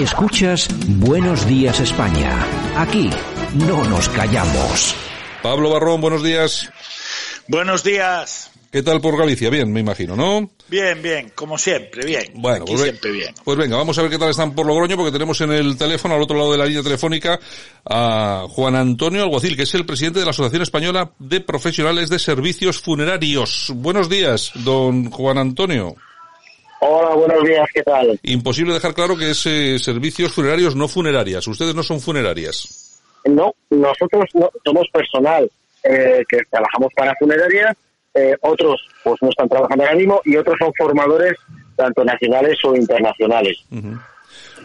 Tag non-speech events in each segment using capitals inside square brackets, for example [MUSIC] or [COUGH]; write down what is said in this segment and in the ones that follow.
Escuchas Buenos Días España. Aquí no nos callamos. Pablo Barrón, buenos días. Buenos días. ¿Qué tal por Galicia? Bien, me imagino, ¿no? Bien, bien, como siempre, bien. Bueno, Aquí pues, siempre bien. pues venga, vamos a ver qué tal están por Logroño, porque tenemos en el teléfono, al otro lado de la línea telefónica, a Juan Antonio Alguacil, que es el presidente de la Asociación Española de Profesionales de Servicios Funerarios. Buenos días, don Juan Antonio. Hola, buenos días, ¿qué tal? Imposible dejar claro que es eh, servicios funerarios, no funerarias. Ustedes no son funerarias. No, nosotros no, somos personal eh, que trabajamos para funerarias, eh, otros pues no están trabajando ahora mismo y otros son formadores tanto nacionales o internacionales.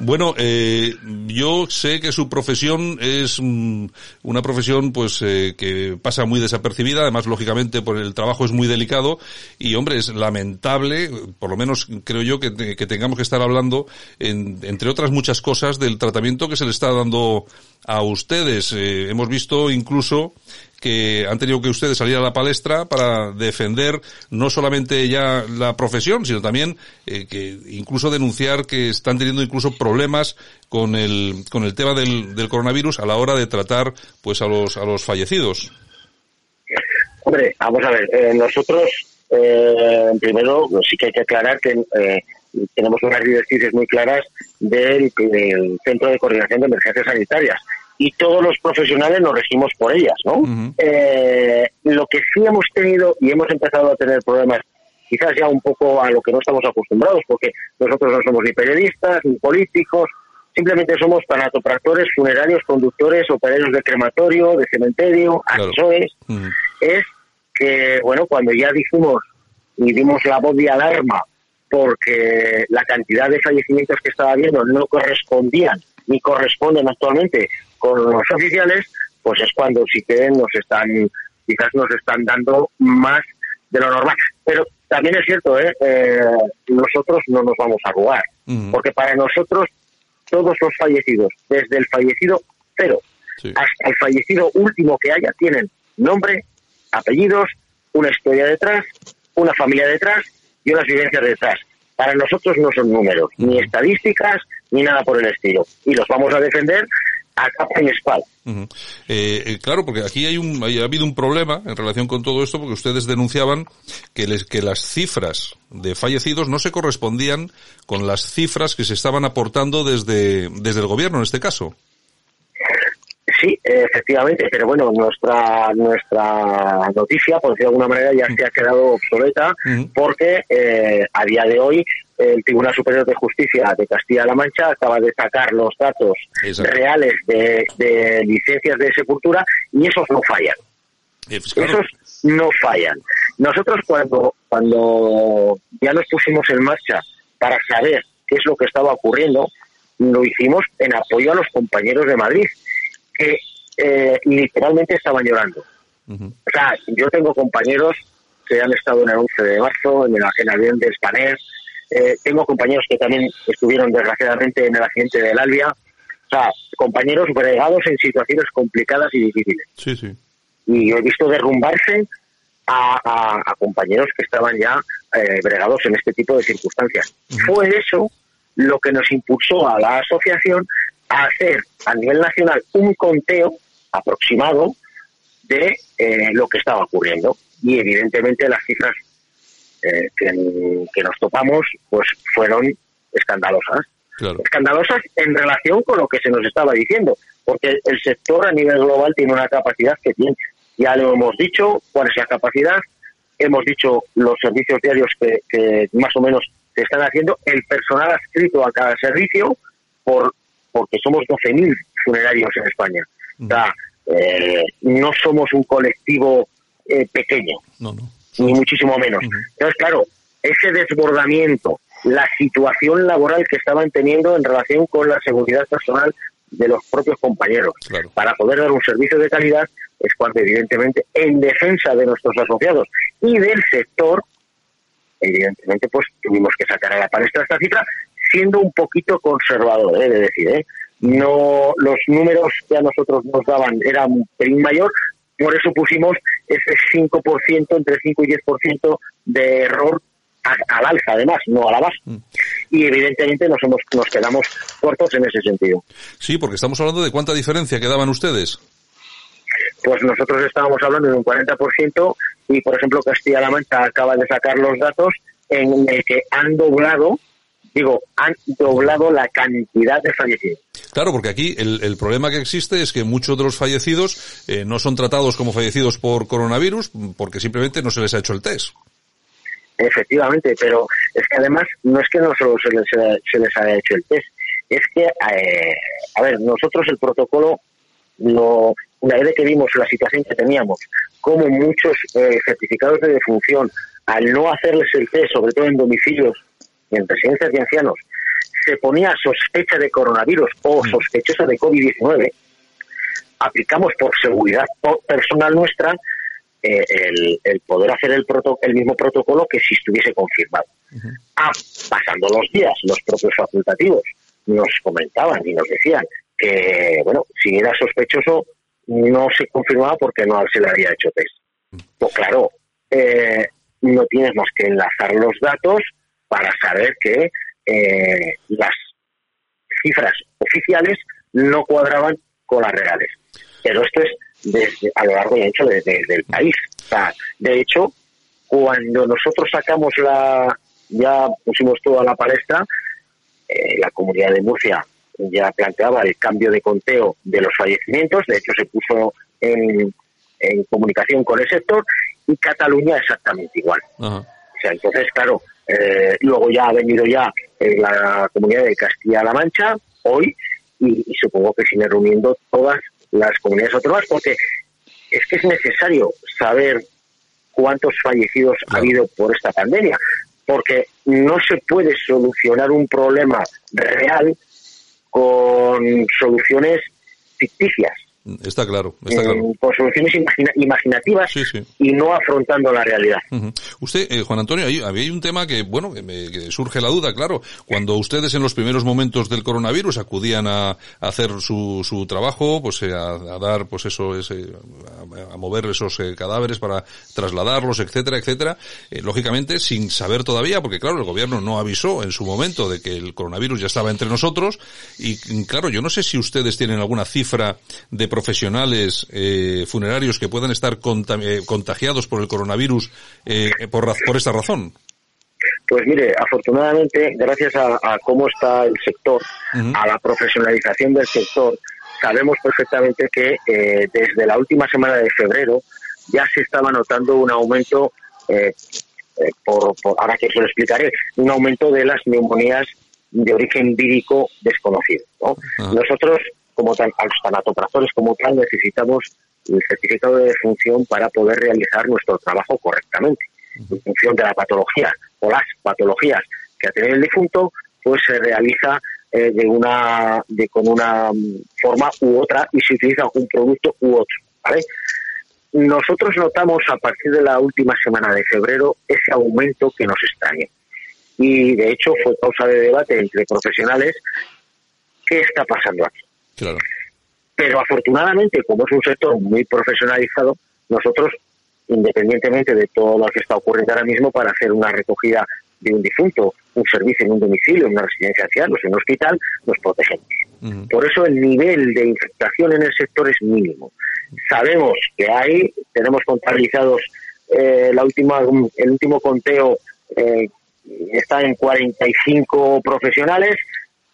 Bueno, eh, yo sé que su profesión es mm, una profesión pues eh, que pasa muy desapercibida, además lógicamente por el trabajo es muy delicado y hombre es lamentable, por lo menos creo yo que, que tengamos que estar hablando en- entre otras muchas cosas del tratamiento que se le está dando a ustedes. Eh, hemos visto incluso que han tenido que ustedes salir a la palestra para defender no solamente ya la profesión, sino también eh, que incluso denunciar que están teniendo incluso problemas con el con el tema del, del coronavirus a la hora de tratar pues a los a los fallecidos. Hombre, vamos a ver, eh, nosotros eh, primero pues, sí que hay que aclarar que eh, tenemos unas directrices muy claras del, del Centro de Coordinación de Emergencias Sanitarias y todos los profesionales nos regimos por ellas, ¿no? Eh, lo que sí hemos tenido y hemos empezado a tener problemas quizás ya un poco a lo que no estamos acostumbrados, porque nosotros no somos ni periodistas, ni políticos, simplemente somos tanatopractores, funerarios, conductores, operarios de crematorio, de cementerio, Claro. asesores, es que, bueno, cuando ya dijimos y dimos la voz de alarma porque la cantidad de fallecimientos que estaba habiendo no correspondían ni corresponden actualmente con los oficiales, pues es cuando sí que nos están, quizás nos están dando más de lo normal. Pero también es cierto, ¿eh? Eh, nosotros no nos vamos a Ujú. porque para nosotros todos los fallecidos, desde el fallecido cero Sí. hasta el fallecido último que haya, tienen nombre, apellidos, una historia detrás, una familia detrás y unas vivencias detrás. Para nosotros no son números, ni estadísticas, ni nada por el estilo. Y los vamos a defender a capa y espada. Ujú. Eh, eh, claro, porque aquí hay un, ha habido un problema en relación con todo esto, porque ustedes denunciaban que, les, que las cifras de fallecidos no se correspondían con las cifras que se estaban aportando desde, desde el gobierno en este caso. Sí, efectivamente, pero bueno, nuestra nuestra noticia, por decirlo de alguna manera, ya se ha quedado obsoleta porque eh, a día de hoy el Tribunal Superior de Justicia de Castilla-La Mancha acaba de sacar los datos Exacto. reales de, de licencias de sepultura y esos no fallan. Eh, pues claro, Esos no fallan. Nosotros cuando, cuando ya nos pusimos en marcha para saber qué es lo que estaba ocurriendo, lo hicimos en apoyo a los compañeros de Madrid, que eh, literalmente estaban llorando. O sea, yo tengo compañeros que han estado en el 11 de marzo, en el, en el avión de Spanair, eh, tengo compañeros que también estuvieron desgraciadamente en el accidente del Albia, o sea, compañeros bregados en situaciones complicadas y difíciles Sí, sí. y yo he visto derrumbarse a, a- a compañeros que estaban ya eh, bregados en este tipo de circunstancias. Fue eso lo que nos impulsó a la asociación a hacer a nivel nacional un conteo aproximado de eh, lo que estaba ocurriendo. Y evidentemente las cifras eh, que, que nos topamos pues fueron escandalosas Claro. escandalosas en relación con lo que se nos estaba diciendo, porque el sector a nivel global tiene una capacidad que tiene. Ya lo hemos dicho, cuál es la capacidad, hemos dicho los servicios diarios que, que más o menos se están haciendo, el personal adscrito a cada servicio, por porque somos 12.000 funerarios en España. O sea, eh, no somos un colectivo eh, pequeño No, no. Ni muchísimo menos. Entonces, claro, ese desbordamiento, la situación laboral que estaban teniendo en relación con la seguridad personal de los propios compañeros, Claro. para poder dar un servicio de calidad, es cuando evidentemente, en defensa de nuestros asociados y del sector, evidentemente, pues tuvimos que sacar a la palestra esta cifra, siendo un poquito conservador, he de decir, ¿eh? No, los números que a nosotros nos daban eran un pelín mayor, por eso pusimos ese 5%, entre 5 y 10% de error al alza además, no a la baja. Mm. Y evidentemente nos, hemos, nos quedamos cortos en ese sentido. Sí, porque estamos hablando de cuánta diferencia quedaban ustedes. Pues nosotros estábamos hablando de un 40% y, por ejemplo, Castilla-La Mancha acaba de sacar los datos en el que han doblado digo, han doblado la cantidad de fallecidos. Claro, porque aquí el, problema que existe es que muchos de los fallecidos eh, no son tratados como fallecidos por coronavirus porque simplemente no se les ha hecho el test. Efectivamente, pero es que además no es que no solo se les, se les haya hecho el test, es que, eh, a ver, nosotros el protocolo, lo, una vez que vimos la situación que teníamos, como muchos eh, certificados de defunción, al no hacerles el test, sobre todo en domicilios y en residencias de ancianos, se ponía sospecha de coronavirus o sospechosa de COVID-19, aplicamos por seguridad personal nuestra eh, el, poder hacer el, el mismo protocolo que si estuviese confirmado. Ah, pasando los días, los propios facultativos nos comentaban y nos decían que, bueno, si era sospechoso, no se confirmaba porque no se le había hecho test. Pues claro, eh, no tienes más que enlazar los datos para saber que eh, las cifras oficiales no cuadraban con las reales. Pero esto es desde, a lo largo y ancho del país. de hecho, cuando nosotros sacamos la, ya pusimos todo a la palestra, eh, la comunidad de Murcia ya planteaba el cambio de conteo de los fallecimientos, de hecho se puso en, comunicación con el sector, y Cataluña exactamente igual. O sea, entonces, claro, eh, luego ya ha venido ya en la comunidad de Castilla-La Mancha, hoy, y, supongo que sigue reuniendo todas las comunidades autónomas, porque es que es necesario saber cuántos fallecidos ha habido por esta pandemia, porque no se puede solucionar un problema real con soluciones ficticias. Está claro, está claro. Con soluciones imaginativas y no afrontando la realidad. Usted, eh, Juan Antonio, hay, hay un tema que, bueno, que, me, surge la duda, claro. Cuando ustedes en los primeros momentos del coronavirus acudían a, hacer su, su trabajo, pues eh, a, dar, pues eso, ese, a, mover esos eh, cadáveres para trasladarlos, etcétera, etcétera, lógicamente sin saber todavía, porque claro, el gobierno no avisó en su momento de que el coronavirus ya estaba entre nosotros y claro, yo no sé si ustedes tienen alguna cifra de profesionales eh, funerarios que puedan estar eh, contagiados por el coronavirus eh, por, por esta razón? Pues mire, afortunadamente, gracias a, cómo está el sector, a la profesionalización del sector, sabemos perfectamente que desde la última semana de febrero ya se estaba notando un aumento, por, ahora que os lo explicaré, un aumento de las neumonías de origen vírico desconocido. Nosotros como tal, a los tanatopractores como tal, necesitamos el certificado de defunción para poder realizar nuestro trabajo correctamente. En función de la patología o las patologías que ha tenido el difunto, pues se realiza eh, de una de con una mm, forma u otra y se utiliza un producto u otro. ¿vale? Nosotros notamos a partir de la última semana de febrero ese aumento que nos extraña. Y de hecho fue causa de debate entre profesionales qué está pasando aquí. Claro. Pero afortunadamente, como es un sector muy profesionalizado, nosotros, independientemente de todo lo que está ocurriendo ahora mismo, para hacer una recogida de un difunto, un servicio en un domicilio, en una residencia de ancianos, en un hospital, nos protegemos. Por eso el nivel de infectación en el sector es mínimo. Sabemos que hay, tenemos contabilizados eh, la última, el último conteo eh, está en 45 profesionales,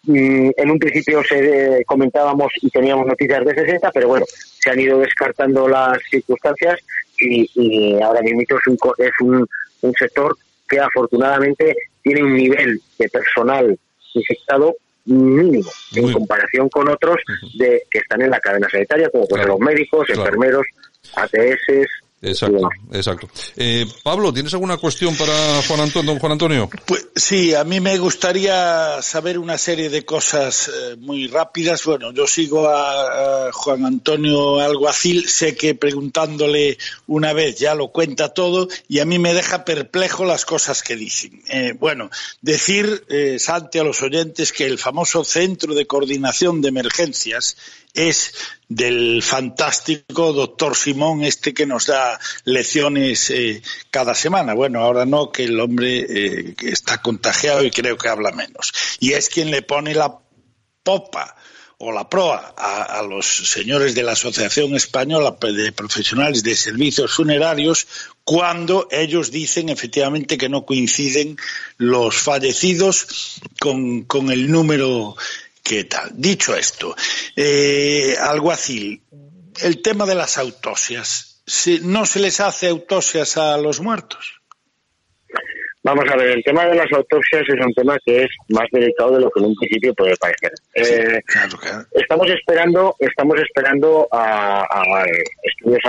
en un principio se eh, comentábamos y teníamos noticias de 60, pero bueno, se han ido descartando las circunstancias y, ahora mismo es, un, es un, un, sector que afortunadamente tiene un nivel de personal infectado mínimo en comparación con otros de que están en la cadena sanitaria, como los médicos, enfermeros, ATS, Exacto, exacto. Eh, Pablo, ¿tienes alguna cuestión para Juan Antonio, don Juan Antonio? Pues sí, a mí me gustaría saber una serie de cosas eh, muy rápidas. Bueno, yo sigo a, Juan Antonio Alguacil, sé que preguntándole una vez ya lo cuenta todo y a mí me deja perplejo las cosas que dicen. Eh, bueno, decir, Santi, a los oyentes que el famoso Centro de Coordinación de Emergencias es del fantástico doctor Simón, este que nos da lecciones eh, cada semana. Bueno, ahora no, que el hombre eh, está contagiado y creo que habla menos. Y es quien le pone la popa o la proa a, los señores de la Asociación Española de Profesionales de Servicios Funerarios cuando ellos dicen efectivamente que no coinciden los fallecidos con, con el número que tal. Dicho esto, eh, alguacil, el tema de las autopsias, ¿no se les hace autopsias a los muertos? Vamos a ver, el tema de las autopsias es un tema que es más delicado de lo que en un principio puede parecer. Eh, estamos esperando, estamos esperando a, estudios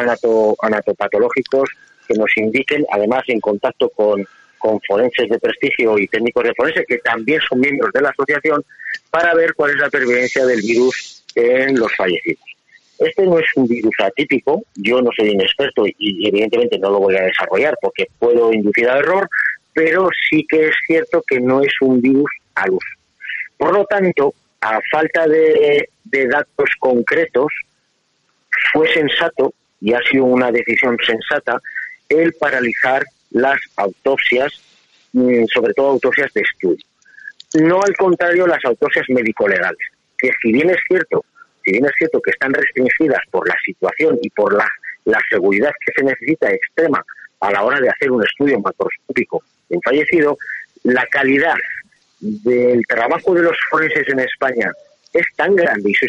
anatopatológicos que nos indiquen, además en contacto con, con forenses de prestigio y técnicos de forense, que también son miembros de la asociación, para ver cuál es la pervivencia del virus en los fallecidos. Este no es un virus atípico, yo no soy un experto y evidentemente no lo voy a desarrollar porque puedo inducir al error, pero sí que es cierto que no es un virus al uso. Por lo tanto, a falta de, datos concretos, fue sensato, y ha sido una decisión sensata, el paralizar las autopsias, mm, sobre todo autopsias de estudio. No al contrario las autopsias médico-legales, que si bien es cierto, si bien es cierto que están restringidas por la situación y por la, la seguridad que se necesita extrema a la hora de hacer un estudio macroscópico de un fallecido, la calidad del trabajo de los forenses en España es tan grande y su,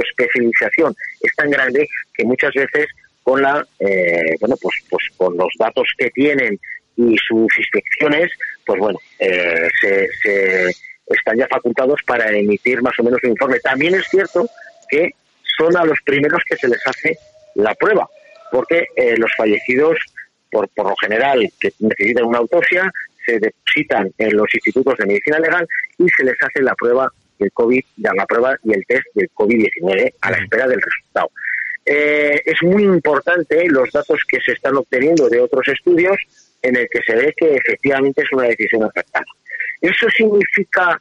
especialización es tan grande que muchas veces con la eh, bueno pues pues con los datos que tienen y sus inspecciones pues bueno eh, se, están ya facultados para emitir más o menos un informe también es cierto que son a los primeros que se les hace la prueba porque eh, los fallecidos por, por lo general que necesitan una autopsia, se depositan en los institutos de medicina legal y se les hace la prueba del COVID, la prueba y el test del COVID-19 a la espera del resultado. Eh, es muy importante los datos que se están obteniendo de otros estudios en el que se ve que efectivamente es una decisión acertada. ¿Eso significa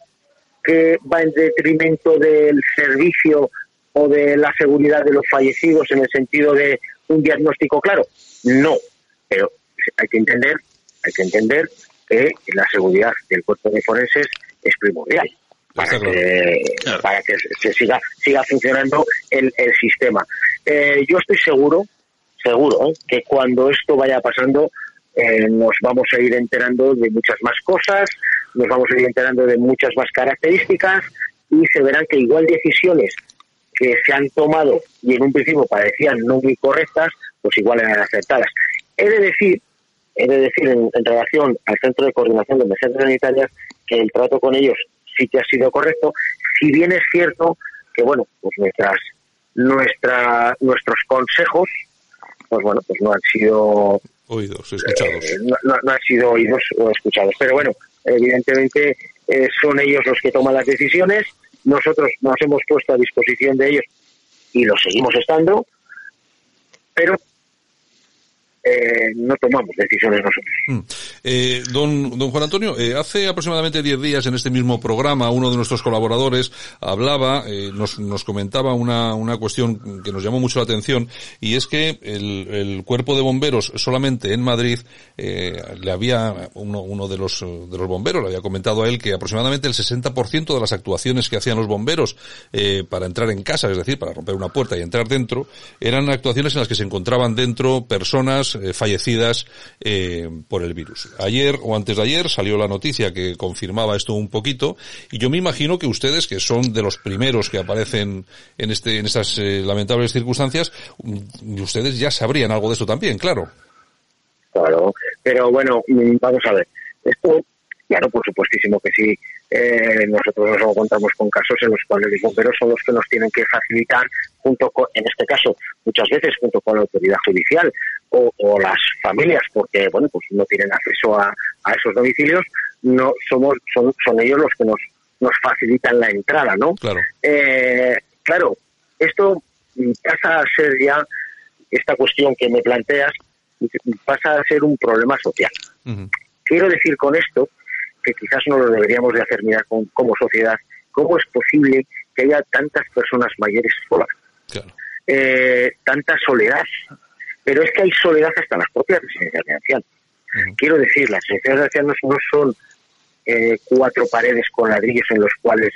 que va en detrimento del servicio o de la seguridad de los fallecidos en el sentido de un diagnóstico claro? No, pero hay que entender, hay que entender que la seguridad del cuerpo de forenses es primordial para que, para que se siga siga funcionando el, el sistema. Eh, yo estoy seguro, seguro, ¿eh? que cuando esto vaya pasando eh, nos vamos a ir enterando de muchas más cosas, nos vamos a ir enterando de muchas más características y se verán que igual decisiones que se han tomado y en un principio parecían no muy correctas, pues igual eran aceptadas. He de decir, he de decir en, relación al Centro de Coordinación de Emergencias Sanitarias que el trato con ellos sí que ha sido correcto, si bien es cierto que, bueno, pues nuestras, nuestra, nuestros consejos, pues bueno, pues no han sido oídos, escuchados. Eh, no, han sido oídos o escuchados. Pero bueno, evidentemente eh, son ellos los que toman las decisiones, nosotros nos hemos puesto a disposición de ellos y lo seguimos estando, pero eh, no tomamos decisiones nosotros. Mm. Eh, don, Juan Antonio, eh, hace aproximadamente 10 días en este mismo programa uno de nuestros colaboradores hablaba, nos, nos comentaba una, una cuestión que nos llamó mucho la atención y es que el, el cuerpo de bomberos solamente en Madrid le había, uno, uno de los, de los bomberos le había comentado a él que aproximadamente el 60% de las actuaciones que hacían los bomberos para entrar en casa, es decir, para romper una puerta y entrar dentro, eran actuaciones en las que se encontraban dentro personas eh, fallecidas eh, por el virus. Ayer o antes de ayer salió la noticia que confirmaba esto un poquito y yo me imagino que ustedes, que son de los primeros que aparecen en este en estas eh, lamentables circunstancias, mm, ustedes ya sabrían algo de eso también, claro. Claro, pero bueno, mm, vamos a ver. Esto Claro, por supuestísimo que sí. Eh, nosotros nos encontramos con casos en los cuales los bomberos son los que nos tienen que facilitar, junto con, en este caso, muchas veces junto con la autoridad judicial o, las familias, porque bueno, pues no tienen acceso a, esos domicilios, no somos, son, son ellos los que nos, nos facilitan la entrada, ¿no? Claro. Eh, claro, esto pasa a ser ya esta cuestión que me planteas pasa a ser un problema social. Quiero decir con esto que quizás no lo deberíamos de hacer mirar como sociedad, cómo es posible que haya tantas personas mayores solas. Eh, tanta soledad. Pero es que hay soledad hasta las propias residencias de ancianos. Quiero decir, las residencias de ancianos no son eh, cuatro paredes con ladrillos en los cuales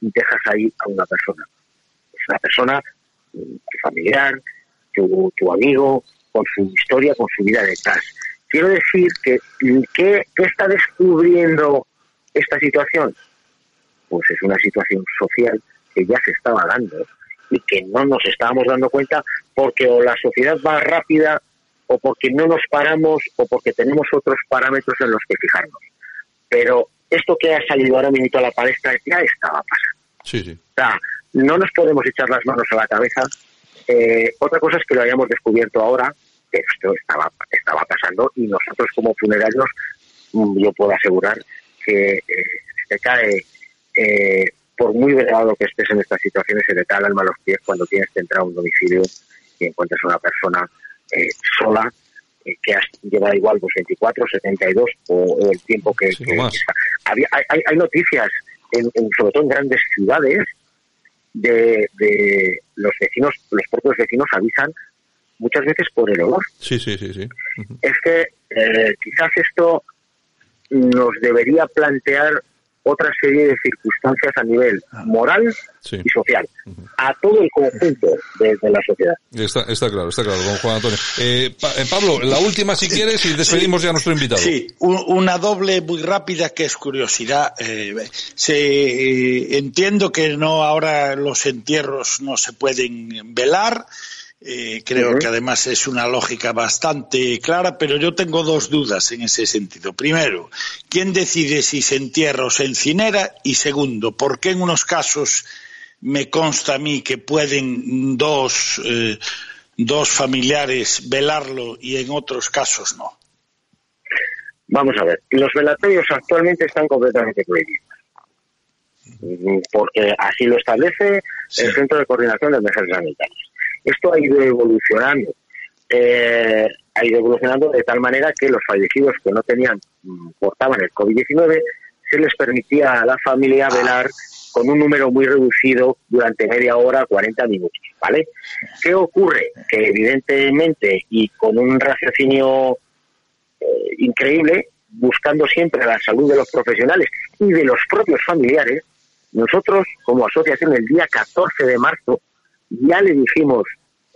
dejas ahí a una persona. Es una persona, tu familiar, tu, tu amigo, con su historia, con su vida detrás. Quiero decir que, ¿qué, está descubriendo esta situación? Pues es una situación social que ya se estaba dando y que no nos estábamos dando cuenta porque o la sociedad va rápida o porque no nos paramos o porque tenemos otros parámetros en los que fijarnos. Pero esto que ha salido ahora mismo a la palestra ya estaba pasando. Sí, sí. O sea, no nos podemos echar las manos a la cabeza. Eh, otra cosa es que lo hayamos descubierto ahora, que esto estaba, estaba pasando y nosotros como funerarios, mm, yo puedo asegurar que eh, se cae, eh, por muy velado que estés en estas situaciones, se te cae el alma a los pies cuando tienes que entrar a un domicilio y encuentras a una persona sola eh, que lleva igual pues 24, 72 o, el tiempo que, Había, hay, noticias, en, sobre todo en grandes ciudades, de, de los vecinos, los propios vecinos avisan muchas veces por el olor. Sí, sí, sí, sí. Es que eh, quizás esto nos debería plantear otra serie de circunstancias a nivel ah. moral y social, a todo el conjunto de, la sociedad. Está, claro, está claro, don Juan Antonio. Eh, eh, Pablo, la última si quieres y despedimos ya a nuestro invitado. Sí, una doble muy rápida que es curiosidad. Eh, se, entiendo que no ahora los entierros no se pueden velar. Eh, creo que además es una lógica bastante clara, pero yo tengo dos dudas en ese sentido. Primero, ¿quién decide si se entierra o se incinera? Y segundo, ¿por qué en unos casos me consta a mí que pueden dos, eh, dos familiares velarlo y en otros casos no? Vamos a ver, los velatorios actualmente están completamente prohibidos porque así lo establece el Centro de Coordinación de Emergencias Sanitarias. Esto ha ido evolucionando. Eh, ha ido evolucionando de tal manera que los fallecidos que no tenían, mm, portaban el COVID-19, se les permitía a la familia velar con un número muy reducido durante media hora, 40 minutos, ¿vale? ¿Qué ocurre? Que evidentemente y con un raciocinio eh, increíble, buscando siempre la salud de los profesionales y de los propios familiares, nosotros como asociación el día 14 de marzo ya le dijimos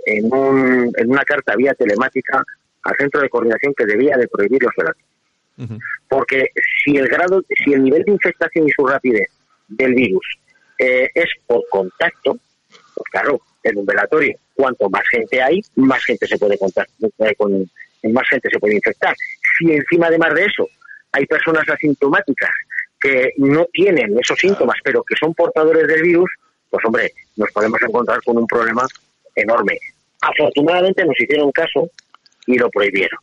en, un, en una carta vía telemática al centro de coordinación que debía de prohibir los velatorios. Porque si el grado, si el nivel de infectación y su rapidez del virus eh, es por contacto, pues claro, en un velatorio, cuanto más gente hay, más gente se puede contactar, eh, con, más gente se puede infectar. Si encima además de eso hay personas asintomáticas que no tienen esos síntomas, pero que son portadores del virus, pues hombre, nos podemos encontrar con un problema enorme. Afortunadamente nos hicieron caso y lo prohibieron.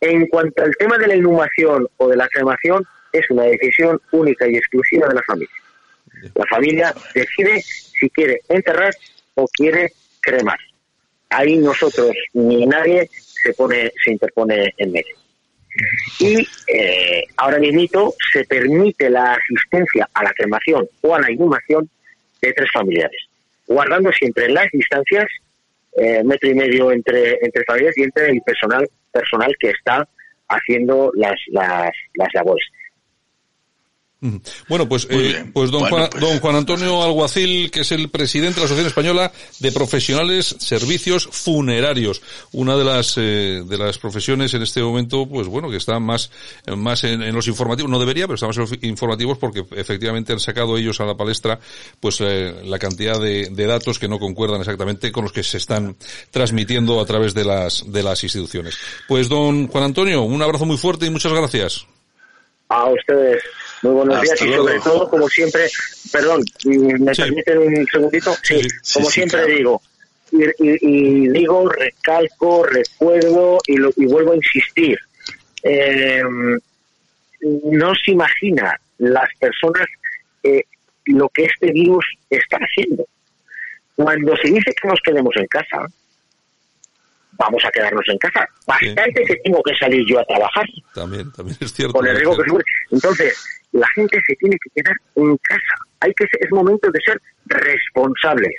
En cuanto al tema de la inhumación o de la cremación, es una decisión única y exclusiva de la familia. La familia decide si quiere enterrar o quiere cremar. Ahí nosotros ni nadie se pone, se interpone en medio. Y eh, ahora mismo se permite la asistencia a la cremación o a la inhumación de tres familiares, guardando siempre las distancias, eh, metro y medio entre, entre familias y entre el personal, personal que está haciendo las, las, las labores. Bueno, pues, eh, pues, don, Juan, pues. don Juan Antonio Alguacil, que es el presidente de la Asociación Española de Profesionales Servicios Funerarios, una de las eh, de las profesiones en este momento, pues bueno, que está más más en, los informativos, no debería, pero está más en los informativos porque efectivamente han sacado ellos a la palestra, pues eh, la cantidad de, de datos que no concuerdan exactamente con los que se están transmitiendo a través de las de las instituciones. Pues don Juan Antonio, un abrazo muy fuerte y muchas gracias. A ustedes. Muy buenos días y sobre todo, como siempre, perdón, ¿me permiten un segundito? Sí, como siempre digo, y, digo, recalco, recuerdo y, lo, y vuelvo a insistir. Eh, no se imagina las personas eh, lo que este virus está haciendo. Cuando se dice que nos quedemos en casa, vamos a quedarnos en casa. Bastante que tengo que salir yo a trabajar. También, también es cierto. Con el riesgo que Entonces, la gente se tiene que quedar en casa. Hay que es momento de ser responsables.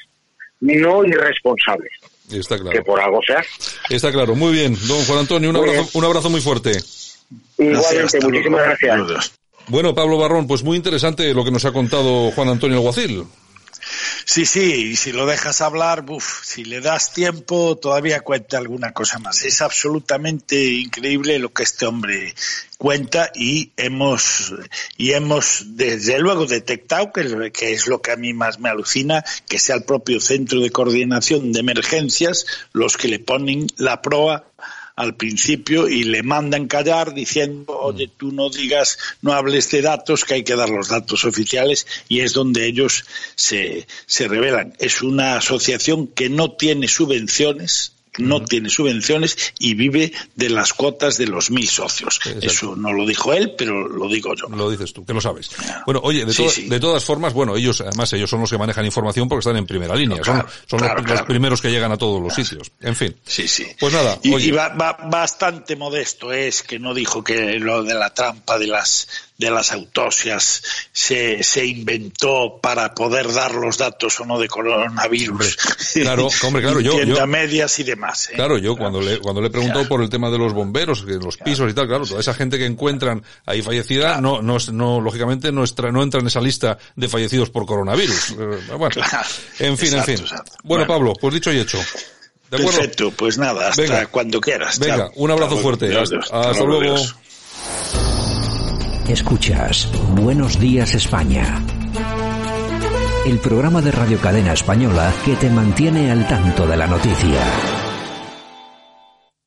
no irresponsables. Está claro. Que por algo sea. Está claro. Muy bien, don Juan Antonio, un, abrazo, un abrazo muy fuerte. Igualmente, muchísimas gracias. Bueno, Pablo Barrón, pues muy interesante lo que nos ha contado Juan Antonio Alguacil. Sí, sí, y si lo dejas hablar, buf, si le das tiempo, todavía cuenta alguna cosa más. Es absolutamente increíble lo que este hombre cuenta y hemos, y hemos desde luego detectado que, que es lo que a mí más me alucina, que sea el propio Centro de Coordinación de Emergencias los que le ponen la proa al principio y le mandan callar diciendo, oye, tú no digas, no hables de datos, que hay que dar los datos oficiales y es donde ellos se, se revelan. Es una asociación que no tiene subvenciones, no tiene subvenciones y vive de las cuotas de los mil socios. Eso no lo dijo él, pero lo digo yo. Lo dices tú, que lo sabes. Bueno, oye, de, de todas formas, bueno, ellos, además, ellos son los que manejan información porque están en primera línea. son, son los, primeros que llegan a todos los sitios. En fin. Sí, sí. Pues nada. Y, y va, va, bastante modesto es que no dijo que lo de la trampa de las de las autopsias se, se inventó para poder dar los datos o no de coronavirus. claro, [LAUGHS] hombre, claro, yo, yo medias y demás. ¿eh? Claro, yo cuando le cuando le he preguntado por el tema de los bomberos, los pisos y tal, claro, toda esa gente que encuentran ahí fallecida, no, no, no, lógicamente no, no entra en esa lista de fallecidos por coronavirus. [LAUGHS] Eh, bueno, en fin, en fin. Bueno, Pablo, pues dicho y hecho. ¿De Perfecto, pues nada, hasta cuando quieras. Venga, un abrazo fuerte. hasta, luego. Escuchas Buenos Días España. El programa de Radio Cadena Española que te mantiene al tanto de la noticia.